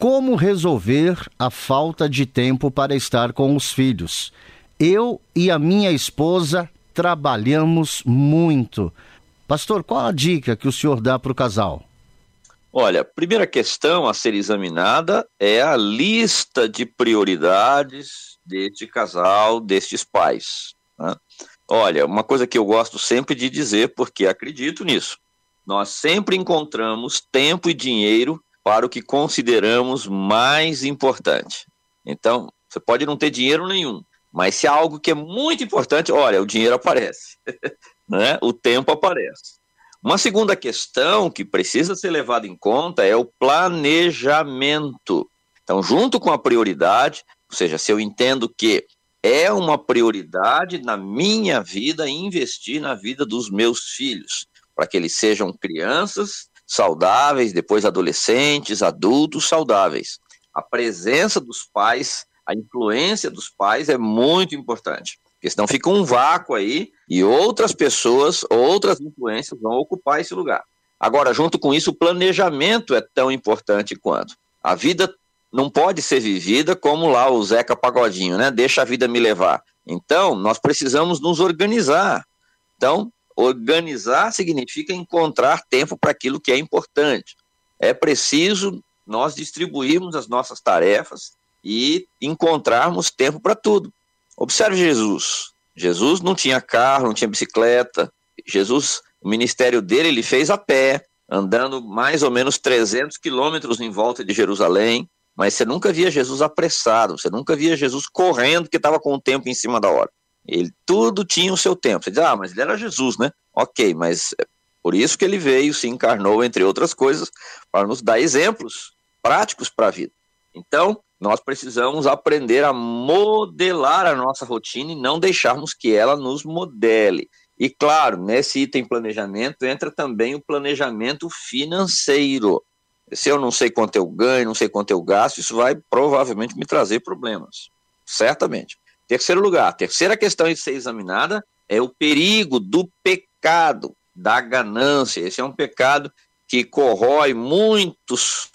Como resolver a falta de tempo para estar com os filhos? Eu e a minha esposa trabalhamos muito. Pastor, qual a dica que o senhor dá para o casal? Olha, primeira questão a ser examinada é a lista de prioridades deste casal, destes pais. Né? Olha, uma coisa que eu gosto sempre de dizer, porque acredito nisso, nós sempre encontramos tempo e dinheiro para o que consideramos mais importante. Então, você pode não ter dinheiro nenhum, mas se há algo que é muito importante, olha, o dinheiro aparece, né? o tempo aparece. Uma segunda questão que precisa ser levada em conta é o planejamento. Então, junto com a prioridade, ou seja, se eu entendo que é uma prioridade na minha vida investir na vida dos meus filhos, para que eles sejam crianças saudáveis, depois adolescentes, adultos saudáveis. A presença dos pais, a influência dos pais é muito importante, porque senão fica um vácuo aí e outras pessoas, outras influências vão ocupar esse lugar. Agora, junto com isso, o planejamento é tão importante quanto. A vida não pode ser vivida como lá o Zeca Pagodinho, né? Deixa a vida me levar. Então, nós precisamos nos organizar. Então, Organizar significa encontrar tempo para aquilo que é importante. É preciso nós distribuirmos as nossas tarefas e encontrarmos tempo para tudo. Observe Jesus. Jesus não tinha carro, não tinha bicicleta. Jesus, o ministério dele, ele fez a pé, andando mais ou menos 300 quilômetros em volta de Jerusalém. Mas você nunca via Jesus apressado, você nunca via Jesus correndo que estava com o tempo em cima da hora. Ele tudo tinha o seu tempo. Você diz, ah, mas ele era Jesus, né? Ok, mas é por isso que ele veio, se encarnou, entre outras coisas, para nos dar exemplos práticos para a vida. Então, nós precisamos aprender a modelar a nossa rotina e não deixarmos que ela nos modele. E claro, nesse item planejamento entra também o planejamento financeiro. Se eu não sei quanto eu ganho, não sei quanto eu gasto, isso vai provavelmente me trazer problemas. Certamente. Terceiro lugar, terceira questão a ser examinada é o perigo do pecado, da ganância. Esse é um pecado que corrói muitos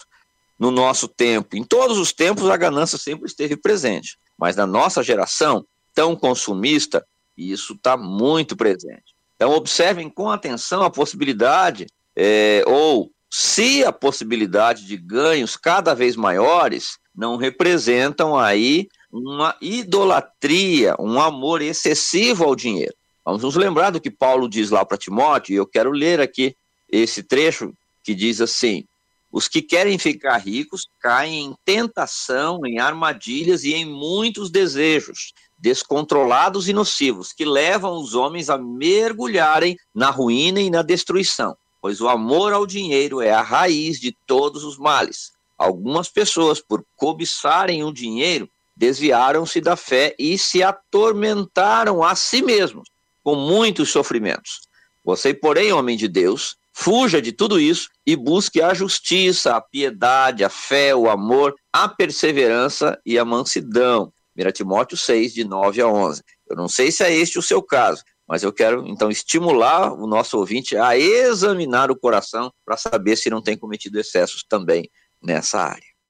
no nosso tempo. Em todos os tempos a ganância sempre esteve presente, mas na nossa geração tão consumista, isso está muito presente. Então observem com atenção a possibilidade, é, ou se a possibilidade de ganhos cada vez maiores não representam aí uma idolatria, um amor excessivo ao dinheiro. Vamos nos lembrar do que Paulo diz lá para Timóteo, e eu quero ler aqui esse trecho que diz assim: Os que querem ficar ricos caem em tentação, em armadilhas e em muitos desejos descontrolados e nocivos que levam os homens a mergulharem na ruína e na destruição, pois o amor ao dinheiro é a raiz de todos os males. Algumas pessoas, por cobiçarem o dinheiro, desviaram-se da fé e se atormentaram a si mesmos com muitos sofrimentos. Você, porém, homem de Deus, fuja de tudo isso e busque a justiça, a piedade, a fé, o amor, a perseverança e a mansidão. 1 Timóteo 6, de 9 a 11. Eu não sei se é este o seu caso, mas eu quero então estimular o nosso ouvinte a examinar o coração para saber se não tem cometido excessos também nessa área.